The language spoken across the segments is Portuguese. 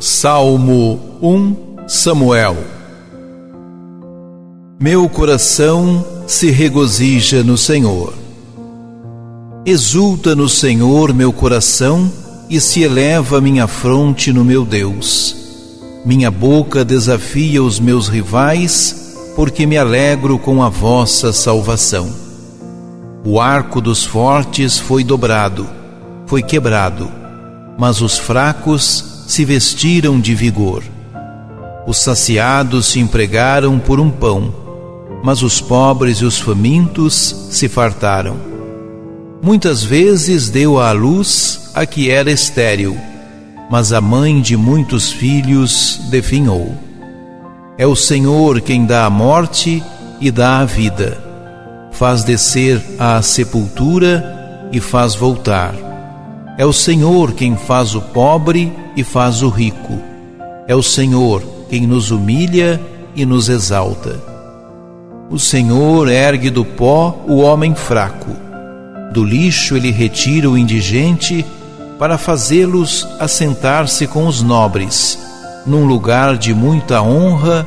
Salmo 1 Samuel Meu coração se regozija no Senhor. Exulta no Senhor meu coração e se eleva minha fronte no meu Deus. Minha boca desafia os meus rivais, porque me alegro com a vossa salvação. O arco dos fortes foi dobrado, foi quebrado, mas os fracos se vestiram de vigor. Os saciados se empregaram por um pão, mas os pobres e os famintos se fartaram. Muitas vezes deu à luz a que era estéril, mas a mãe de muitos filhos definhou. É o Senhor quem dá a morte e dá a vida, faz descer à sepultura e faz voltar é o Senhor quem faz o pobre e faz o rico. É o Senhor quem nos humilha e nos exalta. O Senhor ergue do pó o homem fraco. Do lixo ele retira o indigente para fazê-los assentar-se com os nobres, num lugar de muita honra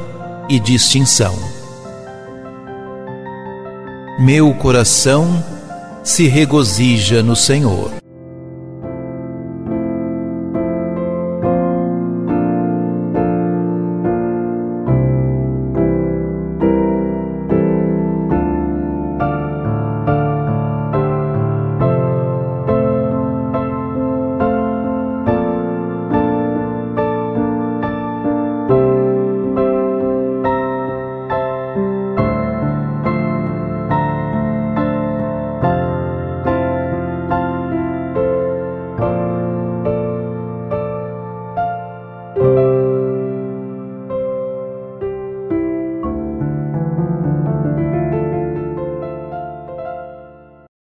e distinção. Meu coração se regozija no Senhor